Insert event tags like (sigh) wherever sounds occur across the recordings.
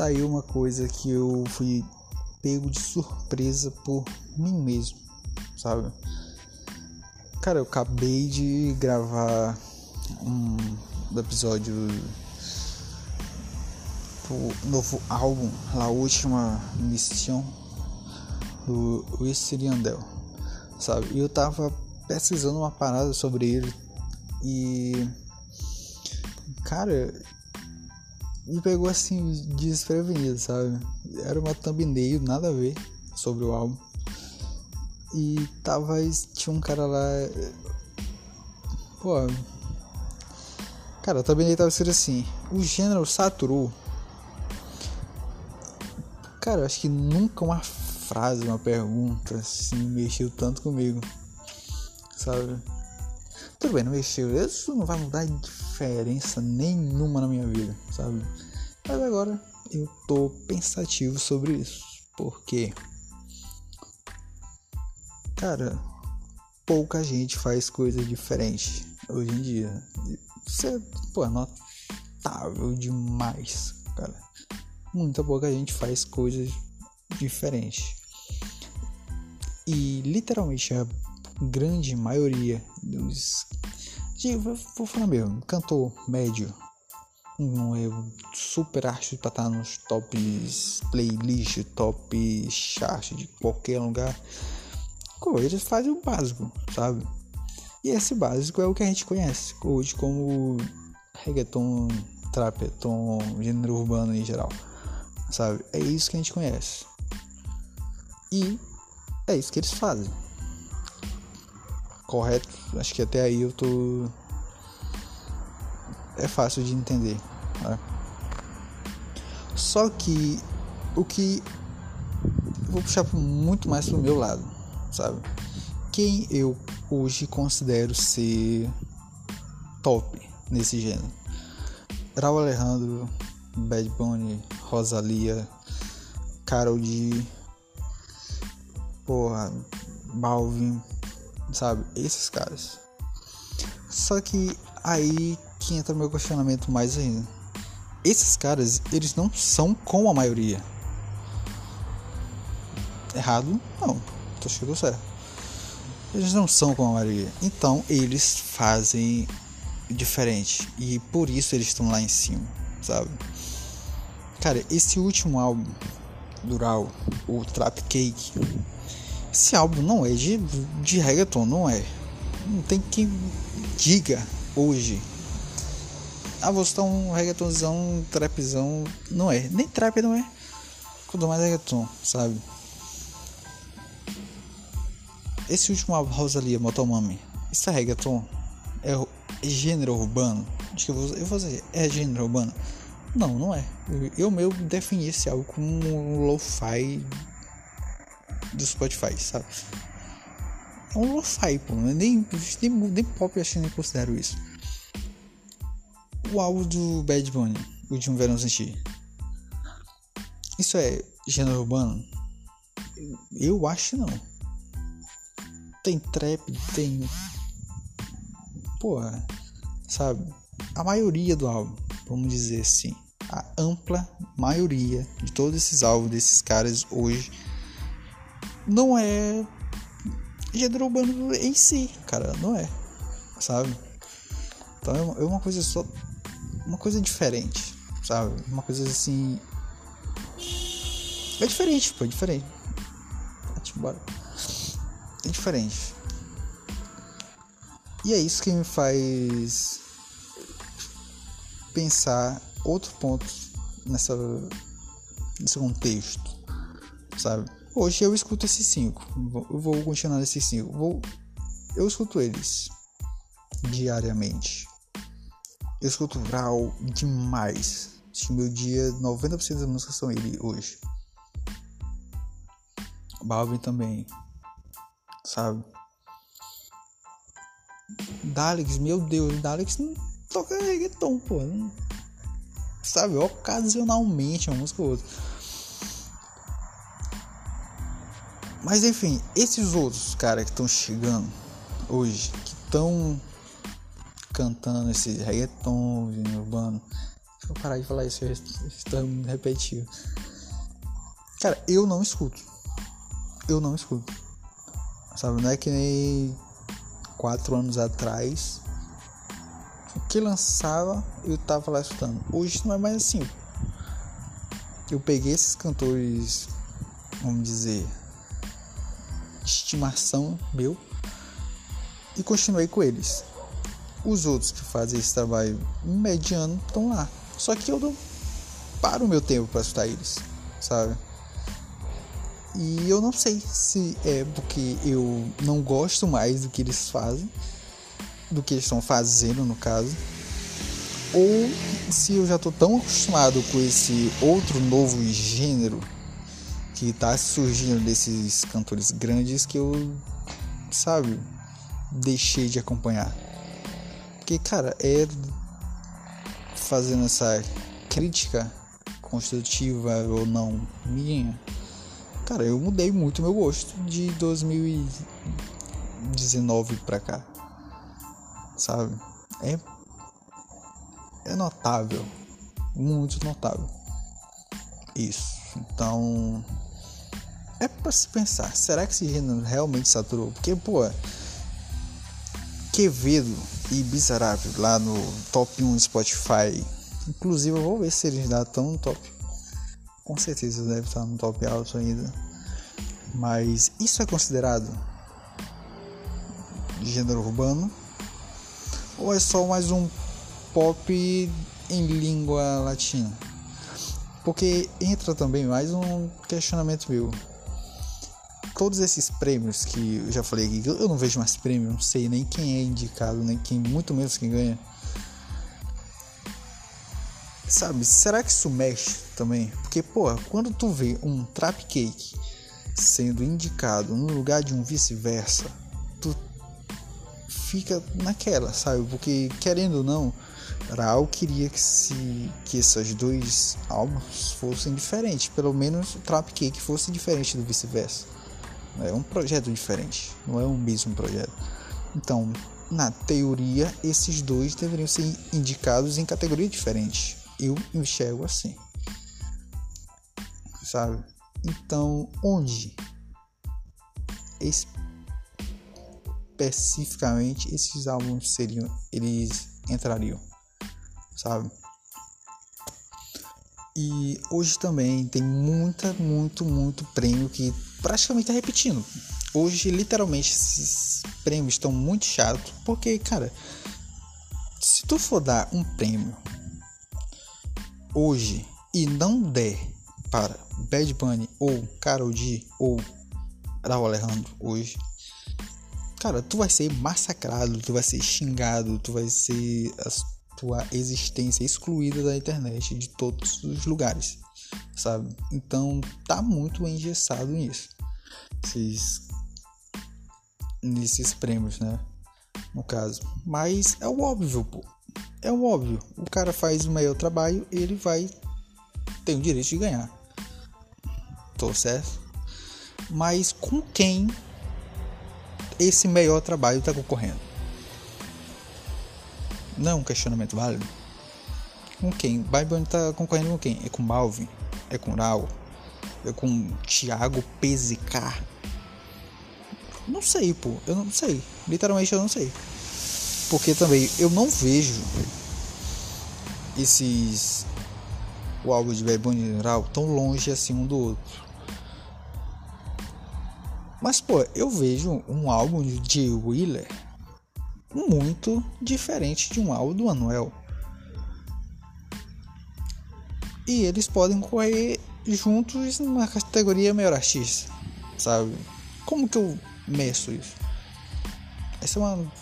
tá aí uma coisa que eu fui pego de surpresa por mim mesmo, sabe? Cara, eu acabei de gravar um episódio do novo álbum, a última missão do Wisseriandel, sabe? E eu tava pesquisando uma parada sobre ele e cara, me pegou assim desprevenido, sabe? Era uma thumbnail, nada a ver sobre o álbum. E tava. Tinha um cara lá. Pô. Cara, a thumbnail tava escrito assim: O gênero saturou. Cara, acho que nunca uma frase, uma pergunta assim mexeu tanto comigo. Sabe? Tudo bem, não mexeu. Isso não vai mudar diferença nenhuma na minha vida, sabe? Mas agora eu tô pensativo sobre isso. Porque, cara, pouca gente faz coisas diferentes hoje em dia. Isso é, pô, é notável demais, cara. Muita pouca gente faz coisas diferentes. E literalmente a grande maioria dos. Vou falar mesmo, cantor médio. Não é super arte pra estar nos tops playlist, top chart de qualquer lugar. Eles fazem o básico, sabe? E esse básico é o que a gente conhece hoje como reggaeton, trapeton, gênero urbano em geral, sabe? É isso que a gente conhece. E é isso que eles fazem correto. Acho que até aí eu tô. É fácil de entender. Né? Só que o que eu vou puxar muito mais pro meu lado, sabe? Quem eu hoje considero ser top nesse gênero? Raul Alejandro, Bad Bunny, Rosalia, Carol D, porra, Balvin, sabe? Esses caras. Só que aí que entra meu questionamento mais ainda. Esses caras, eles não são como a maioria. Errado? Não. Tô chegando certo. Eles não são como a maioria. Então eles fazem diferente. E por isso eles estão lá em cima, sabe? Cara, esse último álbum do Raul, o Trap Cake, esse álbum não é de, de reggaeton, não é. Não tem quem diga hoje. Ah, vou estar um reggaetonzão, um trapzão. Não é. Nem trap não é. Quanto mais reggaeton, sabe? Esse último álbum, Rosalia, Motomami. Isso é reggaeton? É, é gênero urbano? Acho que eu vou, eu vou dizer, é gênero urbano? Não, não é. Eu, eu mesmo defini esse álbum como um lo-fi do Spotify, sabe? É um lo-fi, pô. Nem, nem, nem pop eu acho que nem considero isso. O álbum do Bad Bunny, o último verão senti. Isso é gênero urbano? Eu acho não. Tem trap, tem. Porra, sabe? A maioria do álbum, vamos dizer assim. A ampla maioria de todos esses álbuns desses caras hoje não é gênero urbano em si, cara, não é, sabe? Então é uma, é uma coisa só, uma coisa diferente, sabe? Uma coisa assim, é diferente, pô, é diferente. É diferente. E é isso que me faz pensar outro ponto nessa nesse contexto, sabe? Hoje eu escuto esses cinco. Eu vou continuar nesses cinco. Vou, eu escuto eles diariamente. Eu escuto Vral demais. Acho meu dia, 90% das músicas são ele hoje. Balvin também. Sabe? Daleks, meu Deus, Daleks não toca reggaeton, pô. Sabe? Ocasionalmente uma música ou outra. Mas enfim, esses outros caras que estão chegando hoje, que estão cantando esse reggaeton urbano, eu parar de falar isso, estou repetindo. Cara, eu não escuto. Eu não escuto. Sabe, não é que nem quatro anos atrás. O que lançava, eu tava lá escutando. Hoje não é mais assim. Eu peguei esses cantores, vamos dizer, estimação meu e continuei com eles. Os outros que fazem esse trabalho mediano estão lá. Só que eu não paro o meu tempo para escutar eles, sabe? E eu não sei se é porque eu não gosto mais do que eles fazem, do que eles estão fazendo no caso, ou se eu já tô tão acostumado com esse outro novo gênero que tá surgindo desses cantores grandes que eu, sabe, deixei de acompanhar. Porque, cara, é fazendo essa crítica construtiva ou não minha, cara, eu mudei muito meu gosto de 2019 pra cá. Sabe? É é notável, muito notável. Isso. Então, é para se pensar, será que esse gênero realmente saturou? Porque, pô, Quevedo e Bizarrap lá no top 1 Spotify. Inclusive eu vou ver se eles ainda estão no top. Com certeza deve estar no top alto ainda. Mas isso é considerado gênero urbano? Ou é só mais um pop em língua latina? Porque entra também mais um questionamento meu todos esses prêmios que eu já falei aqui, eu não vejo mais prêmio, não sei nem quem é indicado, nem quem, muito menos quem ganha. Sabe, será que isso mexe também? Porque, pô, quando tu vê um trap cake sendo indicado no lugar de um vice-versa, tu fica naquela, sabe? Porque, querendo ou não, Raul queria que, se, que esses dois álbuns fossem diferentes. Pelo menos o Trap Cake fosse diferente do vice-versa. É um projeto diferente, não é o mesmo projeto. Então, na teoria, esses dois deveriam ser indicados em categorias diferentes. Eu enxergo assim. Sabe? Então, onde especificamente esses álbuns seriam eles entrariam, sabe? E hoje também tem muita, muito, muito prêmio que praticamente tá repetindo. Hoje, literalmente, esses prêmios estão muito chatos, porque, cara, se tu for dar um prêmio hoje e não der para Bad Bunny ou Karol G ou Raul Alejandro hoje, cara, tu vai ser massacrado, tu vai ser xingado, tu vai ser a tua existência excluída da internet de todos os lugares sabe? Então tá muito engessado nisso. Esses, nesses prêmios, né? No caso. Mas é o óbvio, pô. É o óbvio. O cara faz o melhor trabalho, ele vai ter o direito de ganhar. Tô certo? Mas com quem esse melhor trabalho tá concorrendo? Não é um questionamento válido? Com quem? Byron tá concorrendo com quem? É com Balvin? É com Rau? É com Thiago PZK? Não sei, pô. Eu não sei. Literalmente eu não sei. Porque também eu não vejo esses. O álbum de Bad Bunny Rau tão longe assim um do outro. Mas, pô, eu vejo um álbum de Jay Wheeler muito diferente de um álbum do Anuel. E eles podem correr juntos numa categoria melhor artista, sabe? Como que eu meço isso? Esse é uma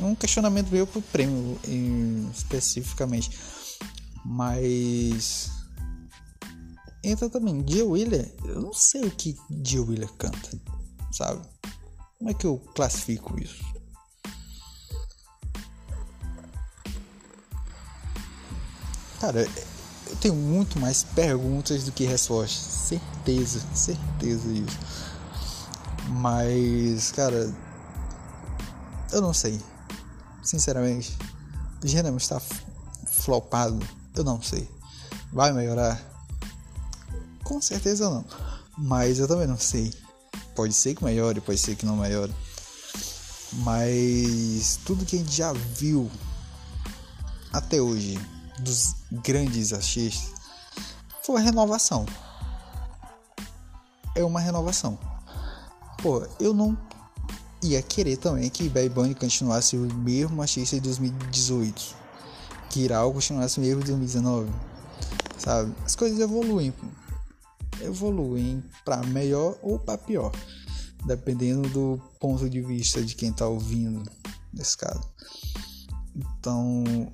um questionamento meu pro prêmio em, especificamente, mas entra também Dio Wheeler. Eu não sei o que Dio Wheeler canta, sabe? Como é que eu classifico isso? Cara, eu tenho muito mais perguntas do que respostas. Certeza, certeza disso. Mas, cara, eu não sei. Sinceramente, o gênero está flopado? Eu não sei. Vai melhorar? Com certeza não. Mas eu também não sei. Pode ser que melhore, pode ser que não melhore. Mas tudo que a gente já viu até hoje dos grandes artistas foi a renovação. É uma renovação. Pô, eu não ia querer também que Bad Bunny continuasse o mesmo artista de 2018. Que Iral continuasse o mesmo de 2019. Sabe? As coisas evoluem. Evoluem para melhor ou para pior dependendo do ponto de vista de quem está ouvindo nesse caso. Então,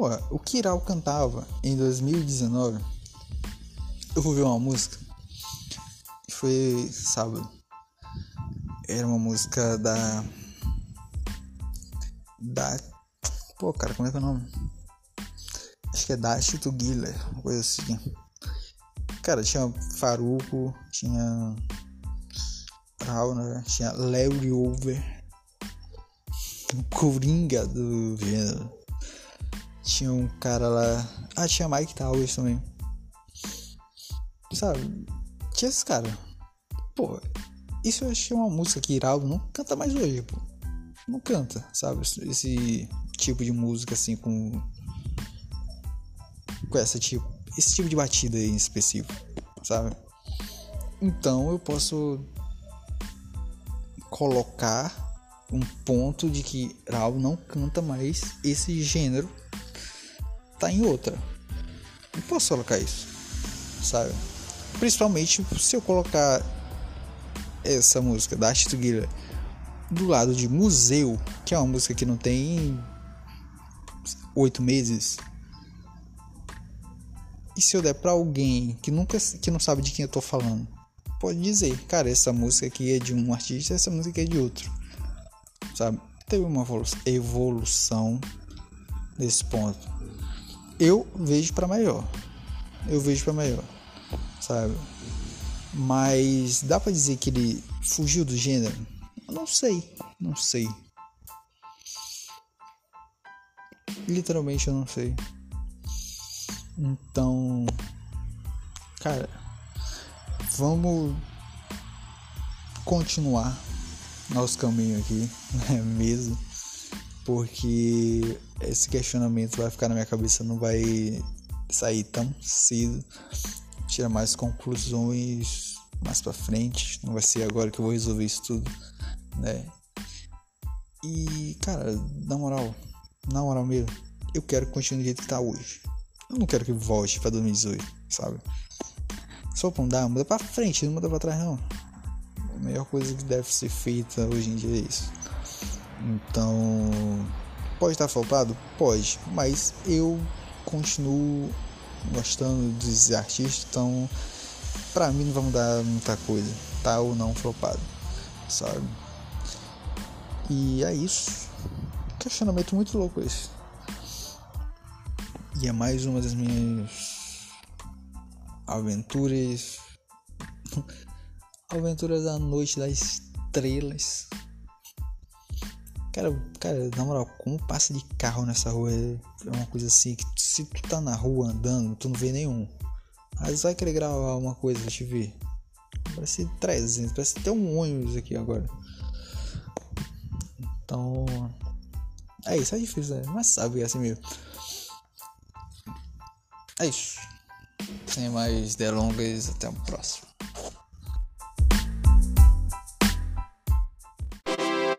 pô, o Kiral cantava em 2019. Eu vou ver uma música. Foi sábado. Era uma música da da pô, cara, como é que é o nome? Acho que é Dash to Giller, uma coisa assim. Cara, tinha Faruco, tinha Raul, tinha Larry Over, Coringa do gênero. Tinha um cara lá. Ah, tinha Mike Towers também. Sabe? Tinha esse cara. Pô, isso eu achei uma música que Iraldo não canta mais hoje, pô. Não canta, sabe? Esse tipo de música assim com. Com essa tipo esse tipo de batida em específico, sabe? Então eu posso colocar um ponto de que Raul não canta mais esse gênero, tá em outra. Eu posso colocar isso, sabe? Principalmente se eu colocar essa música da Astrid Guilherme do lado de Museu, que é uma música que não tem oito meses, e se eu der para alguém que nunca que não sabe de quem eu tô falando, pode dizer, cara, essa música aqui é de um artista, essa música é de outro. Sabe? Teve uma evolução nesse ponto. Eu vejo para melhor. Eu vejo para melhor. Sabe? Mas dá para dizer que ele fugiu do gênero? Eu não sei, não sei. Literalmente eu não sei. Então, cara, vamos continuar nosso caminho aqui, (laughs) né mesmo? Porque esse questionamento vai ficar na minha cabeça, não vai sair tão cedo. Tira mais conclusões mais para frente, não vai ser agora que eu vou resolver isso tudo, né? E, cara, na moral, na moral mesmo, eu quero que continue do jeito que tá hoje. Eu não quero que volte pra 2018, sabe? Só pra mudar, muda pra frente, não muda pra trás não. A melhor coisa que deve ser feita hoje em dia é isso. Então, pode estar flopado? Pode, mas eu continuo gostando desses artistas, então pra mim não vai mudar muita coisa, tá ou não flopado, sabe? E é isso. Questionamento muito louco esse. E é mais uma das minhas aventuras. (laughs) aventuras da noite das estrelas. Cara, cara, na moral, como passa de carro nessa rua é uma coisa assim que se tu tá na rua andando, tu não vê nenhum. Mas vai querer gravar uma coisa, deixa eu ver. Parece 300, parece até um ônibus aqui agora. Então. É isso, é difícil, né? Mas sabe, é assim mesmo. É isso. Sem mais delongas, até o próximo.